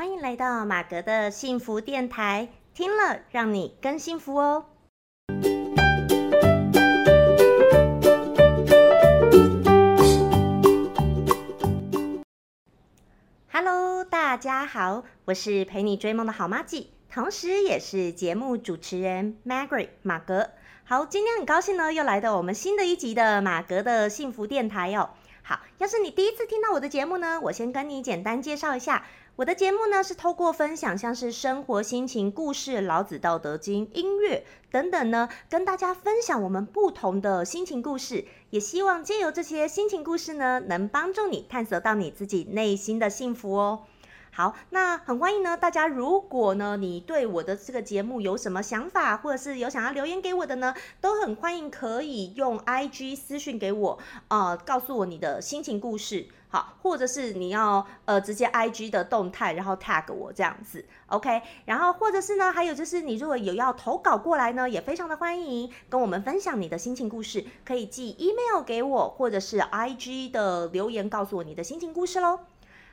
欢迎来到马格的幸福电台，听了让你更幸福哦。Hello，大家好，我是陪你追梦的好妈吉，同时也是节目主持人 Margaret 马格。好，今天很高兴呢，又来到我们新的一集的马格的幸福电台哦。好，要是你第一次听到我的节目呢，我先跟你简单介绍一下。我的节目呢是透过分享像是生活心情故事、老子道德经、音乐等等呢，跟大家分享我们不同的心情故事，也希望借由这些心情故事呢，能帮助你探索到你自己内心的幸福哦。好，那很欢迎呢，大家如果呢，你对我的这个节目有什么想法，或者是有想要留言给我的呢，都很欢迎可以用 I G 私讯给我，呃，告诉我你的心情故事，好，或者是你要呃直接 I G 的动态，然后 tag 我这样子，OK，然后或者是呢，还有就是你如果有要投稿过来呢，也非常的欢迎跟我们分享你的心情故事，可以寄 email 给我，或者是 I G 的留言告诉我你的心情故事喽。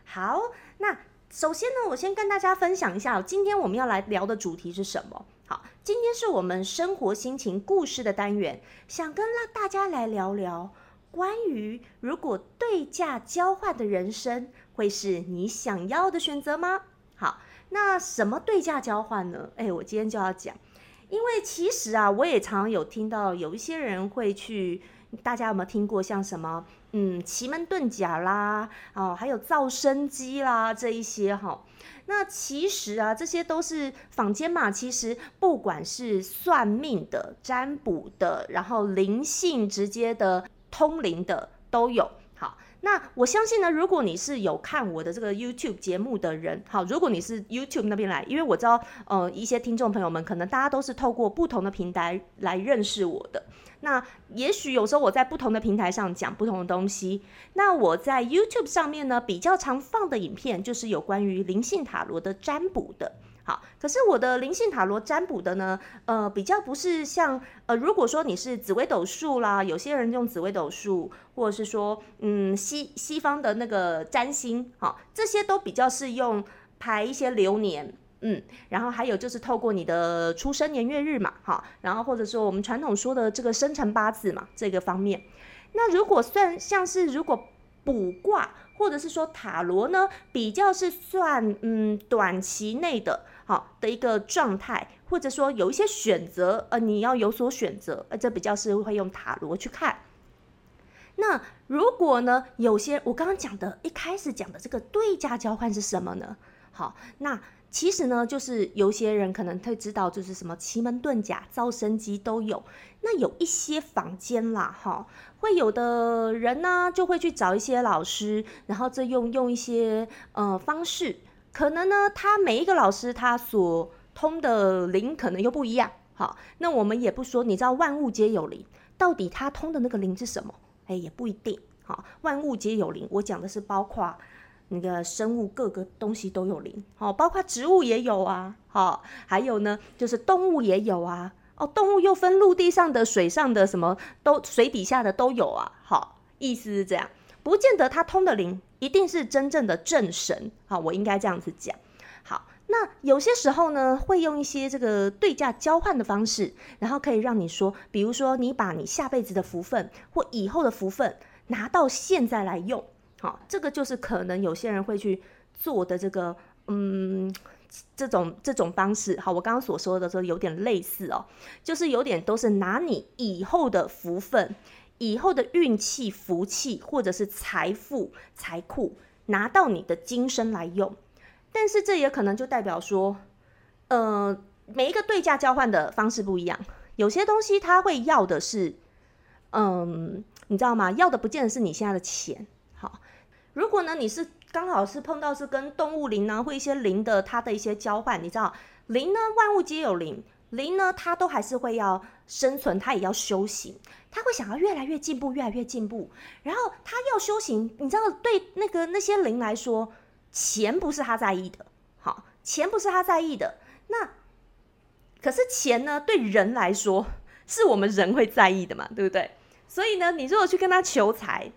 好，那。首先呢，我先跟大家分享一下，今天我们要来聊的主题是什么？好，今天是我们生活心情故事的单元，想跟让大家来聊聊关于如果对价交换的人生会是你想要的选择吗？好，那什么对价交换呢？哎，我今天就要讲，因为其实啊，我也常有听到有一些人会去。大家有没有听过像什么嗯奇门遁甲啦哦，还有造声机啦这一些哈？那其实啊，这些都是坊间嘛。其实不管是算命的、占卜的，然后灵性直接的通灵的都有。那我相信呢，如果你是有看我的这个 YouTube 节目的人，好，如果你是 YouTube 那边来，因为我知道呃一些听众朋友们可能大家都是透过不同的平台来认识我的。那也许有时候我在不同的平台上讲不同的东西。那我在 YouTube 上面呢，比较常放的影片就是有关于灵性塔罗的占卜的。好，可是我的灵性塔罗占卜的呢，呃，比较不是像呃，如果说你是紫微斗数啦，有些人用紫微斗数，或者是说嗯西西方的那个占星，好，这些都比较是用排一些流年。嗯，然后还有就是透过你的出生年月日嘛，哈，然后或者说我们传统说的这个生辰八字嘛，这个方面，那如果算像是如果卜卦或者是说塔罗呢，比较是算嗯短期内的，好的一个状态，或者说有一些选择，呃，你要有所选择，呃，这比较是会用塔罗去看。那如果呢，有些我刚刚讲的一开始讲的这个对价交换是什么呢？好，那。其实呢，就是有些人可能会知道，就是什么奇门遁甲、造生机都有。那有一些坊间啦，哈，会有的人呢，就会去找一些老师，然后再用用一些呃方式。可能呢，他每一个老师他所通的灵可能又不一样。好，那我们也不说，你知道万物皆有灵，到底他通的那个灵是什么？哎，也不一定。好，万物皆有灵，我讲的是包括。那个生物各个东西都有灵，好，包括植物也有啊，好，还有呢，就是动物也有啊，哦，动物又分陆地上的、水上的，什么都水底下的都有啊，好，意思是这样，不见得他通的灵一定是真正的正神，好，我应该这样子讲，好，那有些时候呢，会用一些这个对价交换的方式，然后可以让你说，比如说你把你下辈子的福分或以后的福分拿到现在来用。好，这个就是可能有些人会去做的这个，嗯，这种这种方式。好，我刚刚所说的说有点类似哦，就是有点都是拿你以后的福分、以后的运气、福气或者是财富、财库拿到你的今生来用。但是这也可能就代表说，呃，每一个对价交换的方式不一样，有些东西他会要的是，嗯，你知道吗？要的不见得是你现在的钱。好如果呢，你是刚好是碰到是跟动物灵呢，或一些灵的它的一些交换，你知道灵呢，万物皆有灵，灵呢，它都还是会要生存，它也要修行，它会想要越来越进步，越来越进步。然后它要修行，你知道，对那个那些灵来说，钱不是他在意的，好，钱不是他在意的。那可是钱呢，对人来说，是我们人会在意的嘛，对不对？所以呢，你如果去跟他求财。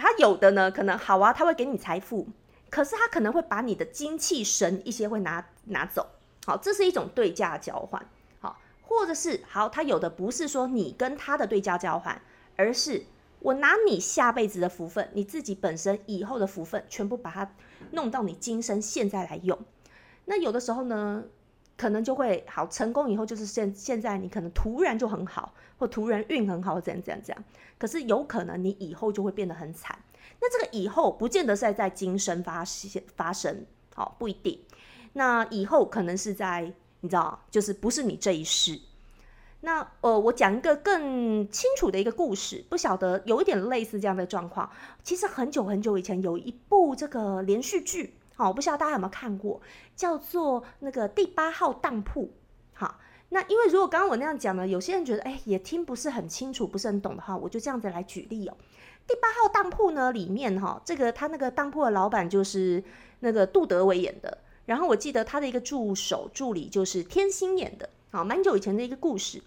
他有的呢，可能好啊，他会给你财富，可是他可能会把你的精气神一些会拿拿走。好，这是一种对价交换。好，或者是好，他有的不是说你跟他的对价交换，而是我拿你下辈子的福分，你自己本身以后的福分，全部把它弄到你今生现在来用。那有的时候呢？可能就会好成功以后，就是现现在你可能突然就很好，或突然运很好，怎样怎样怎样。可是有可能你以后就会变得很惨。那这个以后不见得是在今生发现发生，好不一定。那以后可能是在你知道，就是不是你这一世。那呃，我讲一个更清楚的一个故事，不晓得有一点类似这样的状况。其实很久很久以前有一部这个连续剧。好，我不知道大家有没有看过，叫做那个第八号当铺。好，那因为如果刚刚我那样讲呢，有些人觉得哎也听不是很清楚，不是很懂的话，我就这样子来举例哦。第八号当铺呢里面哈，这个他那个当铺的老板就是那个杜德伟演的，然后我记得他的一个助手助理就是天心演的，好，蛮久以前的一个故事。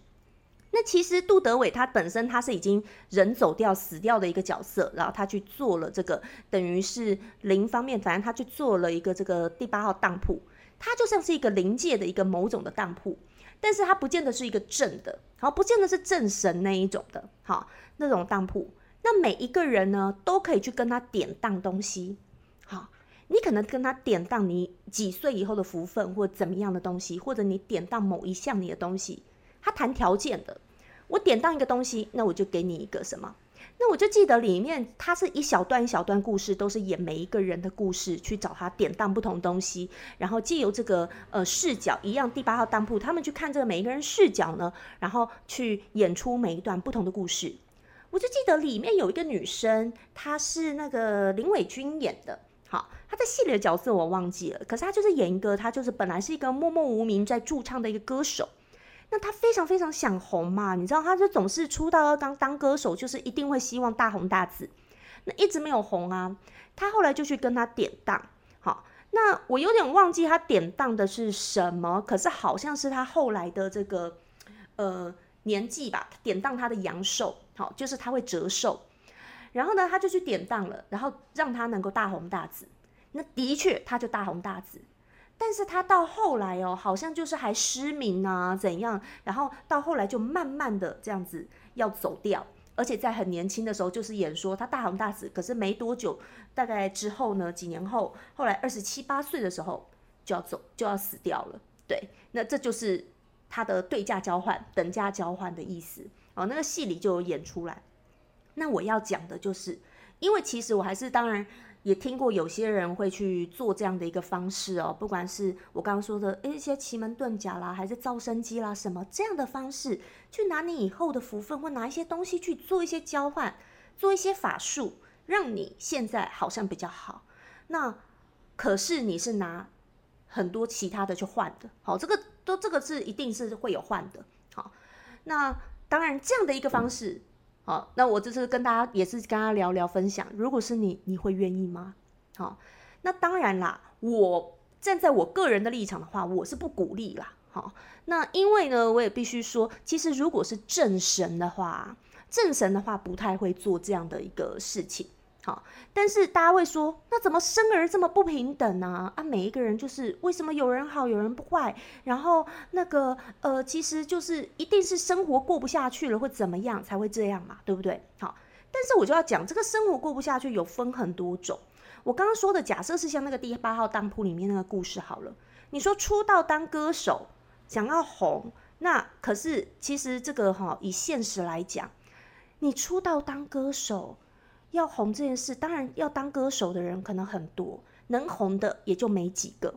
那其实杜德伟他本身他是已经人走掉死掉的一个角色，然后他去做了这个等于是零方面，反正他去做了一个这个第八号当铺，他就像是一个灵界的一个某种的当铺，但是他不见得是一个正的，好，不见得是正神那一种的，好，那种当铺，那每一个人呢都可以去跟他典当东西，你可能跟他典当你几岁以后的福分或怎么样的东西，或者你典当某一项你的东西。他谈条件的，我典当一个东西，那我就给你一个什么？那我就记得里面，它是一小段一小段故事，都是演每一个人的故事，去找他典当不同东西，然后借由这个呃视角一样，第八号当铺他们去看这个每一个人视角呢，然后去演出每一段不同的故事。我就记得里面有一个女生，她是那个林伟君演的，好，他在戏里的角色我忘记了，可是他就是演一个，他就是本来是一个默默无名在驻唱的一个歌手。那他非常非常想红嘛，你知道，他就总是出道要当当歌手，就是一定会希望大红大紫。那一直没有红啊，他后来就去跟他典当。好，那我有点忘记他典当的是什么，可是好像是他后来的这个呃年纪吧，典当他的阳寿，好，就是他会折寿。然后呢，他就去典当了，然后让他能够大红大紫。那的确，他就大红大紫。但是他到后来哦，好像就是还失明啊，怎样？然后到后来就慢慢的这样子要走掉，而且在很年轻的时候就是演说他大红大紫，可是没多久，大概之后呢，几年后，后来二十七八岁的时候就要走，就要死掉了。对，那这就是他的对价交换、等价交换的意思哦。那个戏里就有演出来。那我要讲的就是，因为其实我还是当然。也听过有些人会去做这样的一个方式哦，不管是我刚刚说的一些奇门遁甲啦，还是造生机啦，什么这样的方式，去拿你以后的福分，或拿一些东西去做一些交换，做一些法术，让你现在好像比较好。那可是你是拿很多其他的去换的，好，这个都这个是一定是会有换的。好，那当然这样的一个方式。好，那我这次跟大家也是跟他聊聊分享，如果是你，你会愿意吗？好，那当然啦，我站在我个人的立场的话，我是不鼓励啦。好，那因为呢，我也必须说，其实如果是正神的话，正神的话不太会做这样的一个事情。好，但是大家会说，那怎么生儿这么不平等呢？啊，每一个人就是为什么有人好，有人不坏？然后那个呃，其实就是一定是生活过不下去了，或怎么样才会这样嘛，对不对？好，但是我就要讲，这个生活过不下去有分很多种。我刚刚说的，假设是像那个第八号当铺里面那个故事好了，你说出道当歌手，想要红，那可是其实这个哈，以现实来讲，你出道当歌手。要红这件事，当然要当歌手的人可能很多，能红的也就没几个。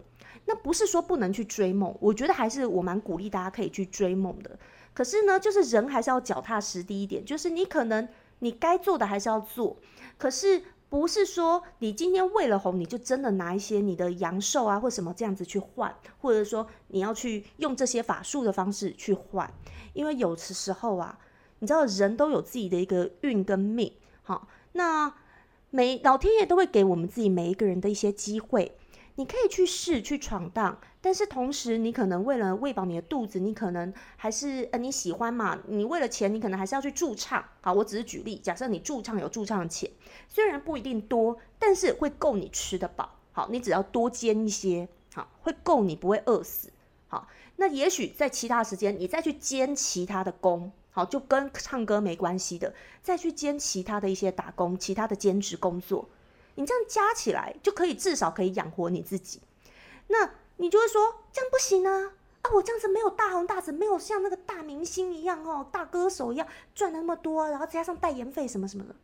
那不是说不能去追梦，我觉得还是我蛮鼓励大家可以去追梦的。可是呢，就是人还是要脚踏实地一点，就是你可能你该做的还是要做。可是不是说你今天为了红，你就真的拿一些你的阳寿啊或什么这样子去换，或者说你要去用这些法术的方式去换，因为有的时候啊，你知道人都有自己的一个运跟命，好。那每老天爷都会给我们自己每一个人的一些机会，你可以去试去闯荡，但是同时你可能为了喂饱你的肚子，你可能还是呃你喜欢嘛，你为了钱，你可能还是要去驻唱。好，我只是举例，假设你驻唱有驻唱的钱，虽然不一定多，但是会够你吃得饱。好，你只要多煎一些，好，会够你不会饿死。好，那也许在其他时间你再去兼其他的工，好，就跟唱歌没关系的，再去兼其他的一些打工，其他的兼职工作，你这样加起来就可以至少可以养活你自己。那你就会说这样不行啊！啊，我这样子没有大红大紫，没有像那个大明星一样哦，大歌手一样赚那么多，然后加上代言费什么什么的。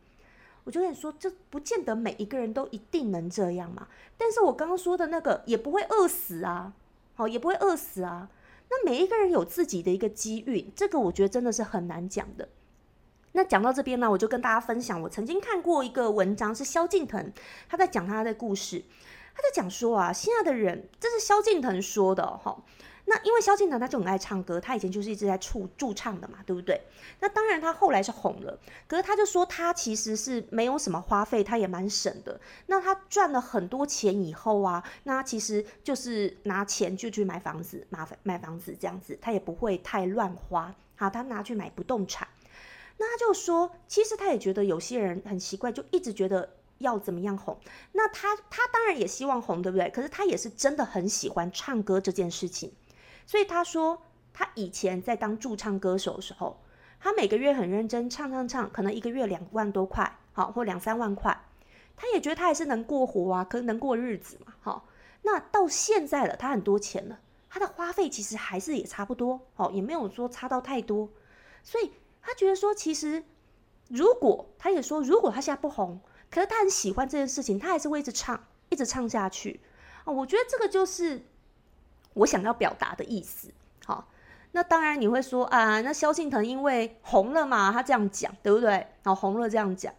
我就跟你说，这不见得每一个人都一定能这样嘛。但是我刚刚说的那个也不会饿死啊，好，也不会饿死啊。那每一个人有自己的一个机遇，这个我觉得真的是很难讲的。那讲到这边呢，我就跟大家分享，我曾经看过一个文章，是萧敬腾他在讲他的故事，他在讲说啊，现在的人，这是萧敬腾说的哈。那因为萧敬腾他就很爱唱歌，他以前就是一直在驻驻唱的嘛，对不对？那当然他后来是红了，可是他就说他其实是没有什么花费，他也蛮省的。那他赚了很多钱以后啊，那其实就是拿钱就去买房子，买买房子这样子，他也不会太乱花。好，他拿去买不动产。那他就说，其实他也觉得有些人很奇怪，就一直觉得要怎么样红。那他他当然也希望红，对不对？可是他也是真的很喜欢唱歌这件事情。所以他说，他以前在当驻唱歌手的时候，他每个月很认真唱唱唱，可能一个月两万多块，好或两三万块，他也觉得他还是能过活啊，可能能过日子嘛，好。那到现在了，他很多钱了，他的花费其实还是也差不多，好，也没有说差到太多。所以他觉得说，其实如果他也说，如果他现在不红，可是他很喜欢这件事情，他还是会一直唱，一直唱下去啊。我觉得这个就是。我想要表达的意思，好，那当然你会说啊，那萧敬腾因为红了嘛，他这样讲，对不对？然后红了这样讲，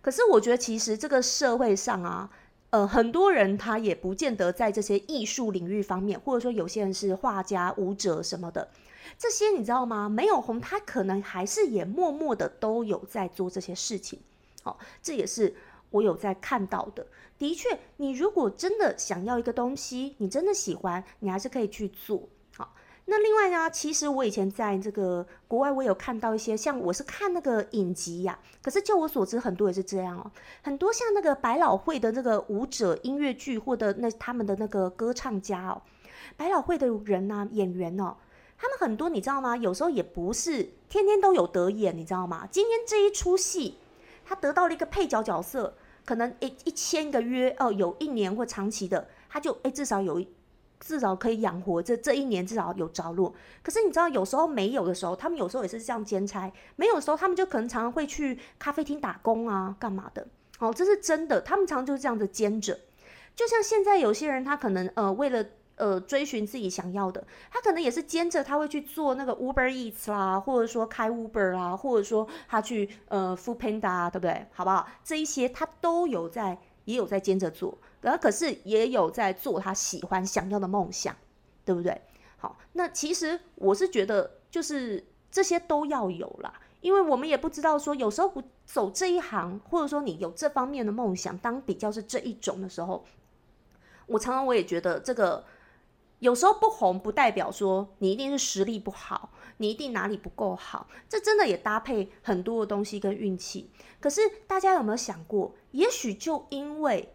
可是我觉得其实这个社会上啊，呃，很多人他也不见得在这些艺术领域方面，或者说有些人是画家、舞者什么的，这些你知道吗？没有红，他可能还是也默默的都有在做这些事情，好，这也是。我有在看到的，的确，你如果真的想要一个东西，你真的喜欢，你还是可以去做。好，那另外呢，其实我以前在这个国外，我有看到一些，像我是看那个影集呀，可是就我所知，很多也是这样哦。很多像那个百老汇的那个舞者、音乐剧或者那他们的那个歌唱家哦，百老汇的人呐，演员哦，他们很多你知道吗？有时候也不是天天都有得演，你知道吗？今天这一出戏，他得到了一个配角角色。可能一一千个约哦，有一年或长期的，他就诶至少有，至少可以养活这这一年至少有着落。可是你知道有时候没有的时候，他们有时候也是这样兼差，没有的时候他们就可能常常会去咖啡厅打工啊，干嘛的？哦，这是真的，他们常常就是这样的兼着。就像现在有些人，他可能呃为了。呃，追寻自己想要的，他可能也是兼着，他会去做那个 Uber Eats 啦，或者说开 Uber 啦，或者说他去呃 Food Panda，对不对？好不好？这一些他都有在，也有在兼着做，然后可是也有在做他喜欢、想要的梦想，对不对？好，那其实我是觉得，就是这些都要有啦，因为我们也不知道说，有时候不走这一行，或者说你有这方面的梦想，当比较是这一种的时候，我常常我也觉得这个。有时候不红不代表说你一定是实力不好，你一定哪里不够好，这真的也搭配很多的东西跟运气。可是大家有没有想过，也许就因为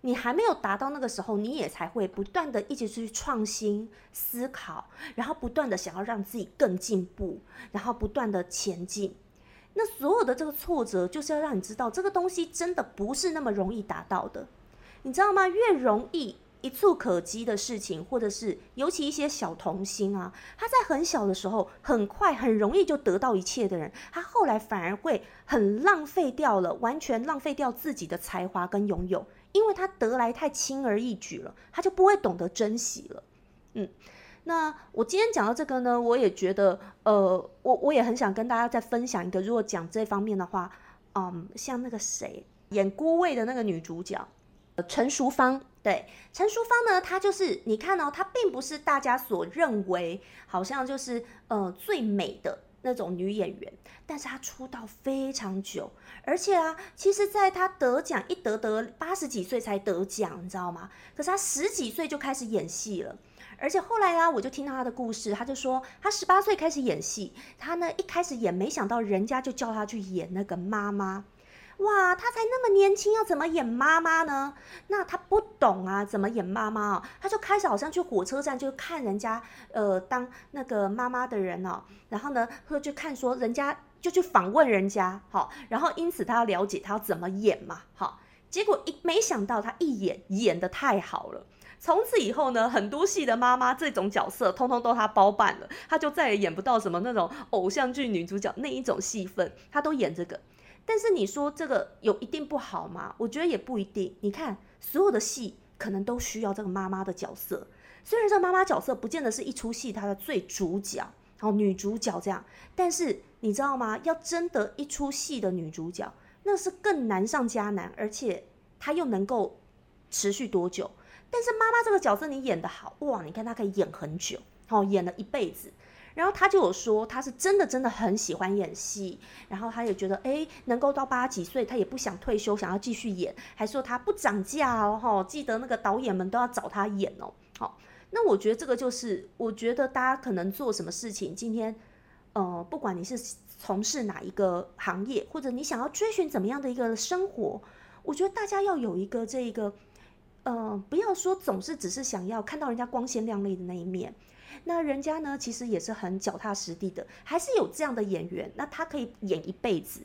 你还没有达到那个时候，你也才会不断的一直去创新思考，然后不断的想要让自己更进步，然后不断的前进。那所有的这个挫折，就是要让你知道这个东西真的不是那么容易达到的，你知道吗？越容易。一触可及的事情，或者是尤其一些小童星啊，他在很小的时候，很快很容易就得到一切的人，他后来反而会很浪费掉了，完全浪费掉自己的才华跟拥有，因为他得来太轻而易举了，他就不会懂得珍惜了。嗯，那我今天讲到这个呢，我也觉得，呃，我我也很想跟大家再分享一个，如果讲这方面的话，嗯，像那个谁演郭魏的那个女主角。陈淑芳，对陈淑芳呢，她就是你看哦，她并不是大家所认为好像就是呃最美的那种女演员，但是她出道非常久，而且啊，其实在她得奖一得得八十几岁才得奖，你知道吗？可是她十几岁就开始演戏了，而且后来啊，我就听到她的故事，她就说她十八岁开始演戏，她呢一开始演，没想到人家就叫她去演那个妈妈。哇，她才那么年轻，要怎么演妈妈呢？那她不懂啊，怎么演妈妈哦？她就开始好像去火车站就看人家呃当那个妈妈的人哦，然后呢会去看说人家就去访问人家，好，然后因此她要了解她要怎么演嘛，好，结果一没想到她一演演的太好了。从此以后呢，很多戏的妈妈这种角色，通通都他包办了，他就再也演不到什么那种偶像剧女主角那一种戏份，他都演这个。但是你说这个有一定不好吗？我觉得也不一定。你看所有的戏可能都需要这个妈妈的角色，虽然这妈妈角色不见得是一出戏它的最主角，哦女主角这样，但是你知道吗？要争得一出戏的女主角，那是更难上加难，而且她又能够持续多久？但是妈妈这个角色你演的好哇！你看她可以演很久，哦，演了一辈子。然后他就有说，他是真的真的很喜欢演戏，然后他也觉得，哎，能够到八十几岁，他也不想退休，想要继续演，还说他不涨价哦，哈，记得那个导演们都要找他演哦。好，那我觉得这个就是，我觉得大家可能做什么事情，今天，呃，不管你是从事哪一个行业，或者你想要追寻怎么样的一个生活，我觉得大家要有一个这一个。呃，不要说总是只是想要看到人家光鲜亮丽的那一面，那人家呢其实也是很脚踏实地的，还是有这样的演员，那他可以演一辈子。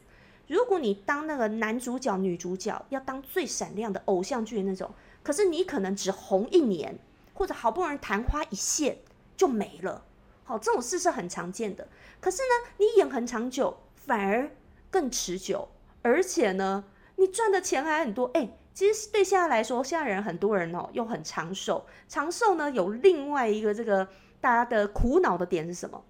如果你当那个男主角、女主角，要当最闪亮的偶像剧那种，可是你可能只红一年，或者好不容易昙花一现就没了。好，这种事是很常见的。可是呢，你演很长久，反而更持久，而且呢，你赚的钱还很多。哎。其实对现在来说，现在人很多人哦，又很长寿。长寿呢，有另外一个这个大家的苦恼的点是什么？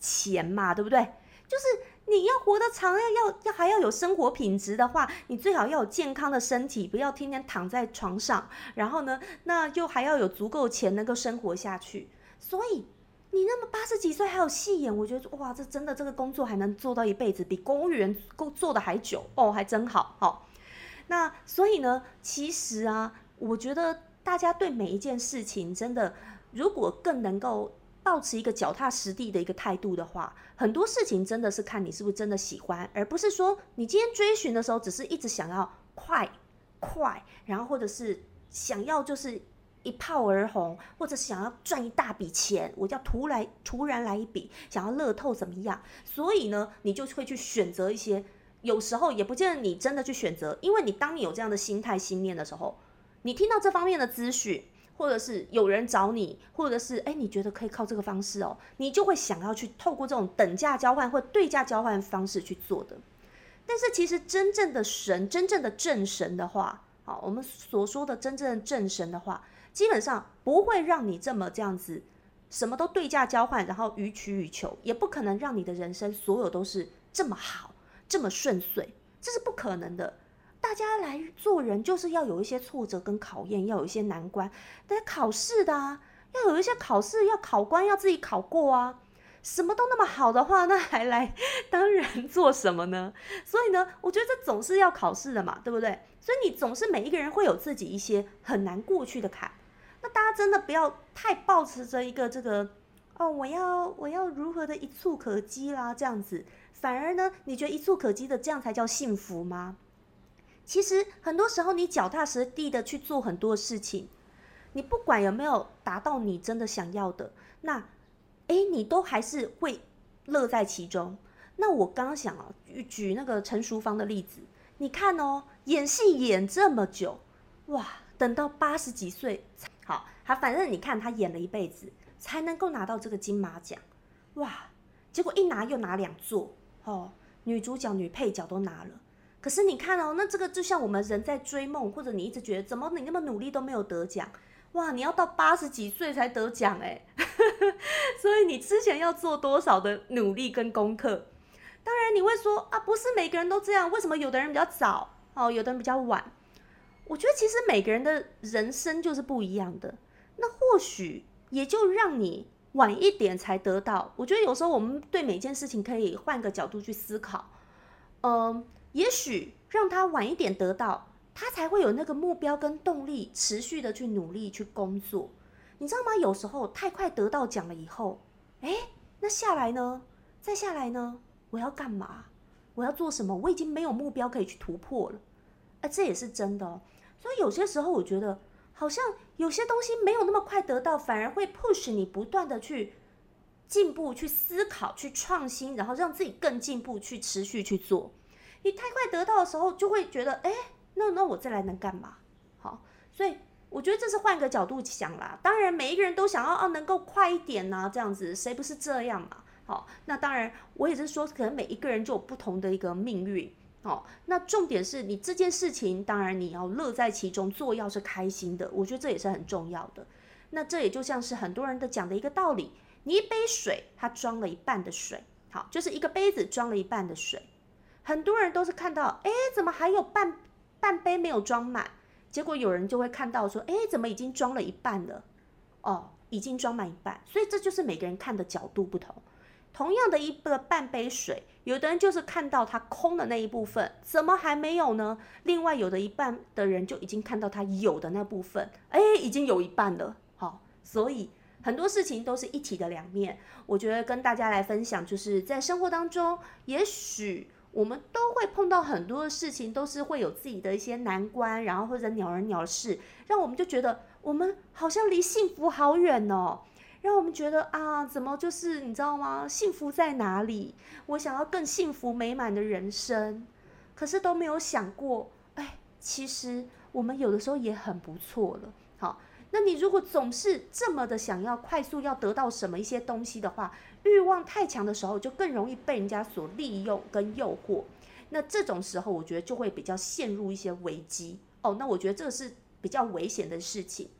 钱嘛，对不对？就是你要活得长，要要要还要有生活品质的话，你最好要有健康的身体，不要天天躺在床上。然后呢，那就还要有足够钱能够生活下去。所以你那么八十几岁还有戏演，我觉得哇，这真的这个工作还能做到一辈子，比公务员够做的还久哦，还真好，好。那所以呢，其实啊，我觉得大家对每一件事情，真的如果更能够保持一个脚踏实地的一个态度的话，很多事情真的是看你是不是真的喜欢，而不是说你今天追寻的时候，只是一直想要快快，然后或者是想要就是一炮而红，或者想要赚一大笔钱，我叫突来突然来一笔，想要乐透怎么样？所以呢，你就会去选择一些。有时候也不见得你真的去选择，因为你当你有这样的心态、心念的时候，你听到这方面的资讯，或者是有人找你，或者是哎你觉得可以靠这个方式哦，你就会想要去透过这种等价交换或对价交换方式去做的。但是其实真正的神、真正的正神的话，好，我们所说的真正的正神的话，基本上不会让你这么这样子，什么都对价交换，然后予取予求，也不可能让你的人生所有都是这么好。这么顺遂，这是不可能的。大家来做人，就是要有一些挫折跟考验，要有一些难关，得考试的啊，要有一些考试，要考官要自己考过啊。什么都那么好的话，那还来当人做什么呢？所以呢，我觉得这总是要考试的嘛，对不对？所以你总是每一个人会有自己一些很难过去的坎。那大家真的不要太抱持着一个这个哦，我要我要如何的一触可及啦，这样子。反而呢，你觉得一触可及的这样才叫幸福吗？其实很多时候，你脚踏实地的去做很多事情，你不管有没有达到你真的想要的，那，哎，你都还是会乐在其中。那我刚刚想啊，举那个陈淑芳的例子，你看哦，演戏演这么久，哇，等到八十几岁，好，他反正你看他演了一辈子，才能够拿到这个金马奖，哇，结果一拿又拿两座。哦，女主角、女配角都拿了，可是你看哦，那这个就像我们人在追梦，或者你一直觉得怎么你那么努力都没有得奖，哇，你要到八十几岁才得奖哎，所以你之前要做多少的努力跟功课？当然你会说啊，不是每个人都这样，为什么有的人比较早哦，有的人比较晚？我觉得其实每个人的人生就是不一样的，那或许也就让你。晚一点才得到，我觉得有时候我们对每件事情可以换个角度去思考，嗯，也许让他晚一点得到，他才会有那个目标跟动力，持续的去努力去工作。你知道吗？有时候太快得到奖了以后，哎，那下来呢？再下来呢？我要干嘛？我要做什么，我已经没有目标可以去突破了。哎，这也是真的哦。所以有些时候，我觉得好像有些东西没有那么快得到，反而会 push 你不断的去进步、去思考、去创新，然后让自己更进步，去持续去做。你太快得到的时候，就会觉得，哎，那那我再来能干嘛？好，所以我觉得这是换个角度想啦。当然，每一个人都想要啊，能够快一点呐，这样子，谁不是这样嘛？好，那当然，我也是说，可能每一个人就有不同的一个命运。哦，那重点是你这件事情，当然你要乐在其中，做要是开心的，我觉得这也是很重要的。那这也就像是很多人都讲的一个道理：，你一杯水，它装了一半的水，好，就是一个杯子装了一半的水。很多人都是看到，哎，怎么还有半半杯没有装满？结果有人就会看到说，哎，怎么已经装了一半了？哦，已经装满一半。所以这就是每个人看的角度不同。同样的一个半杯水，有的人就是看到它空的那一部分，怎么还没有呢？另外有的一半的人就已经看到它有的那部分，哎，已经有一半了。好，所以很多事情都是一体的两面。我觉得跟大家来分享，就是在生活当中，也许。我们都会碰到很多的事情，都是会有自己的一些难关，然后或者鸟人鸟事，让我们就觉得我们好像离幸福好远哦，让我们觉得啊，怎么就是你知道吗？幸福在哪里？我想要更幸福美满的人生，可是都没有想过，哎，其实我们有的时候也很不错了。那你如果总是这么的想要快速要得到什么一些东西的话，欲望太强的时候，就更容易被人家所利用跟诱惑。那这种时候，我觉得就会比较陷入一些危机哦。那我觉得这个是比较危险的事情。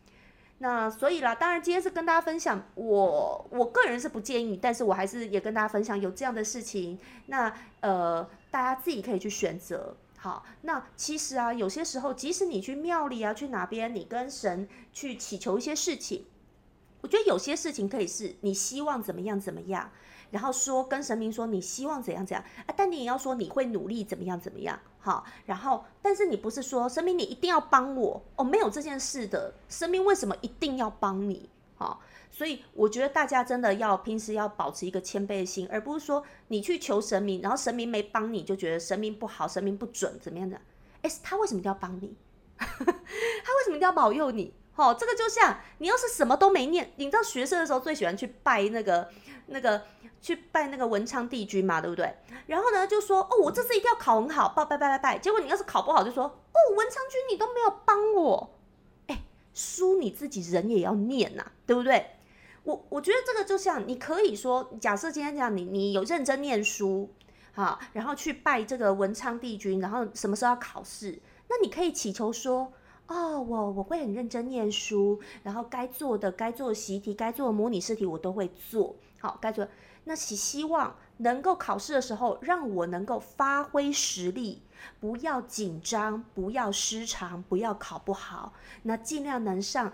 那所以啦，当然今天是跟大家分享，我我个人是不建议，但是我还是也跟大家分享有这样的事情。那呃，大家自己可以去选择。好，那其实啊，有些时候，即使你去庙里啊，去哪边，你跟神去祈求一些事情。我觉得有些事情可以是你希望怎么样怎么样，然后说跟神明说你希望怎样怎样啊，但你也要说你会努力怎么样怎么样，好，然后但是你不是说神明你一定要帮我哦，没有这件事的，神明为什么一定要帮你？好，所以我觉得大家真的要平时要保持一个谦卑的心，而不是说你去求神明，然后神明没帮你就觉得神明不好，神明不准怎么样的？哎，他为什么一定要帮你？他为什么一定要保佑你？哦，这个就像你要是什么都没念，你知道学生的时候最喜欢去拜那个那个去拜那个文昌帝君嘛，对不对？然后呢就说哦，我这次一定要考很好，拜拜拜拜拜。结果你要是考不好，就说哦，文昌君你都没有帮我，哎，书你自己人也要念呐，对不对？我我觉得这个就像你可以说，假设今天这样，你你有认真念书，好，然后去拜这个文昌帝君，然后什么时候要考试，那你可以祈求说。哦，我我会很认真念书，然后该做的、该做的习题、该做的模拟试题我都会做好。该做那希希望能够考试的时候，让我能够发挥实力，不要紧张，不要失常，不要考不好，那尽量能上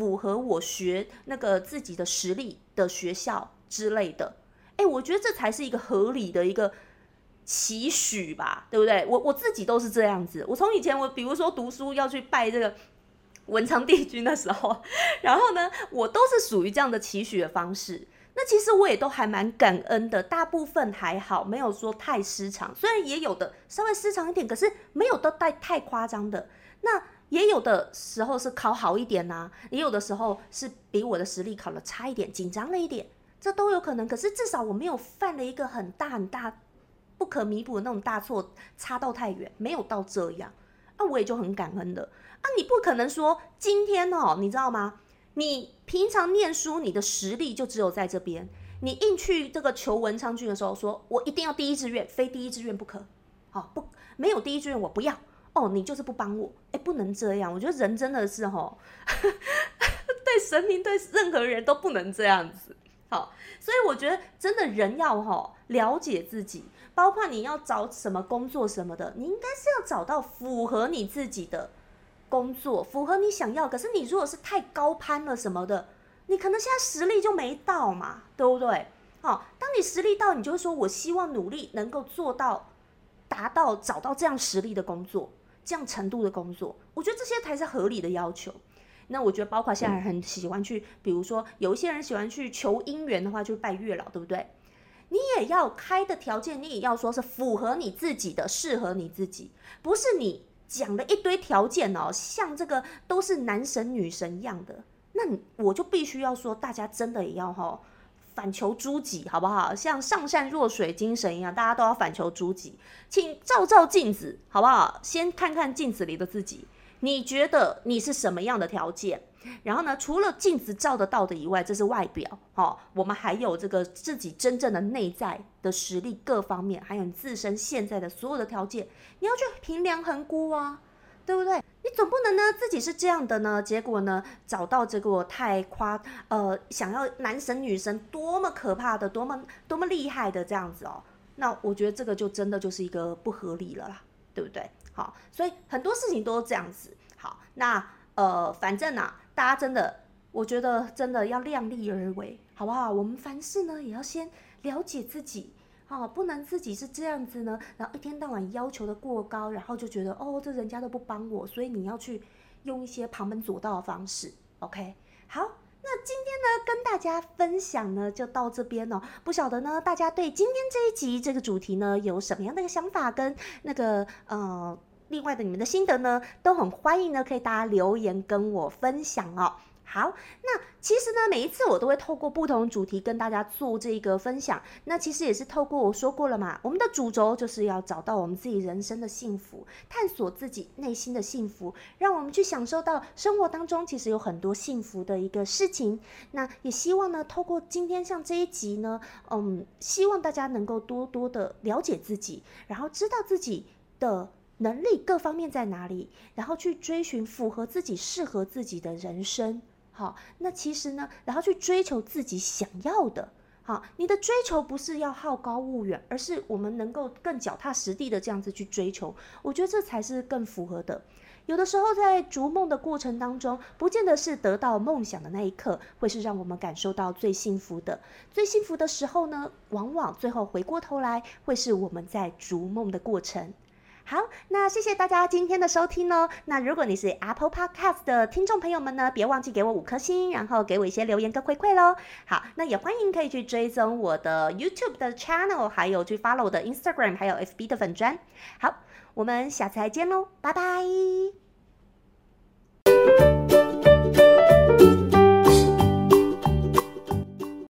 符合我学那个自己的实力的学校之类的。哎，我觉得这才是一个合理的一个。期许吧，对不对？我我自己都是这样子。我从以前我比如说读书要去拜这个文昌帝君的时候，然后呢，我都是属于这样的期许的方式。那其实我也都还蛮感恩的，大部分还好，没有说太失常。虽然也有的稍微失常一点，可是没有到太太夸张的。那也有的时候是考好一点呐，也有的时候是比我的实力考的差一点，紧张了一点，这都有可能。可是至少我没有犯了一个很大很大。不可弥补的那种大错，差到太远，没有到这样，那我也就很感恩的啊！你不可能说今天哦，你知道吗？你平常念书，你的实力就只有在这边，你硬去这个求文昌君的时候，说我一定要第一志愿，非第一志愿不可，好不没有第一志愿我不要哦，你就是不帮我，哎，不能这样，我觉得人真的是哈，对神明对任何人都不能这样子，好，所以我觉得真的人要哈了解自己。包括你要找什么工作什么的，你应该是要找到符合你自己的工作，符合你想要。可是你如果是太高攀了什么的，你可能现在实力就没到嘛，对不对？好，当你实力到，你就会说我希望努力能够做到，达到找到这样实力的工作，这样程度的工作，我觉得这些才是合理的要求。那我觉得包括现在很喜欢去，比如说有一些人喜欢去求姻缘的话，就拜月老，对不对？你也要开的条件，你也要说是符合你自己的，适合你自己，不是你讲了一堆条件哦，像这个都是男神女神一样的，那我就必须要说，大家真的也要哈。反求诸己，好不好？像上善若水精神一样，大家都要反求诸己。请照照镜子，好不好？先看看镜子里的自己，你觉得你是什么样的条件？然后呢，除了镜子照得到的以外，这是外表。好，我们还有这个自己真正的内在的实力，各方面，还有你自身现在的所有的条件，你要去评量衡估啊。对不对？你总不能呢自己是这样的呢，结果呢找到这个太夸呃，想要男神女神多么可怕的，多么多么厉害的这样子哦。那我觉得这个就真的就是一个不合理了啦，对不对？好，所以很多事情都是这样子。好，那呃，反正呢，大家真的，我觉得真的要量力而为，好不好？我们凡事呢也要先了解自己。哦，不能自己是这样子呢，然后一天到晚要求的过高，然后就觉得哦，这人家都不帮我，所以你要去用一些旁门左道的方式。OK，好，那今天呢跟大家分享呢就到这边哦。不晓得呢大家对今天这一集这个主题呢有什么样的一个想法跟那个呃另外的你们的心得呢，都很欢迎呢可以大家留言跟我分享哦。好，那其实呢，每一次我都会透过不同主题跟大家做这个分享。那其实也是透过我说过了嘛，我们的主轴就是要找到我们自己人生的幸福，探索自己内心的幸福，让我们去享受到生活当中其实有很多幸福的一个事情。那也希望呢，透过今天像这一集呢，嗯，希望大家能够多多的了解自己，然后知道自己的能力各方面在哪里，然后去追寻符合自己、适合自己的人生。好，那其实呢，然后去追求自己想要的。好，你的追求不是要好高骛远，而是我们能够更脚踏实地的这样子去追求。我觉得这才是更符合的。有的时候在逐梦的过程当中，不见得是得到梦想的那一刻会是让我们感受到最幸福的。最幸福的时候呢，往往最后回过头来会是我们在逐梦的过程。好，那谢谢大家今天的收听哦。那如果你是 Apple Podcast 的听众朋友们呢，别忘记给我五颗星，然后给我一些留言跟回馈喽。好，那也欢迎可以去追踪我的 YouTube 的 channel，还有去 follow 我的 Instagram，还有 FB 的粉砖。好，我们下次再见喽，拜拜。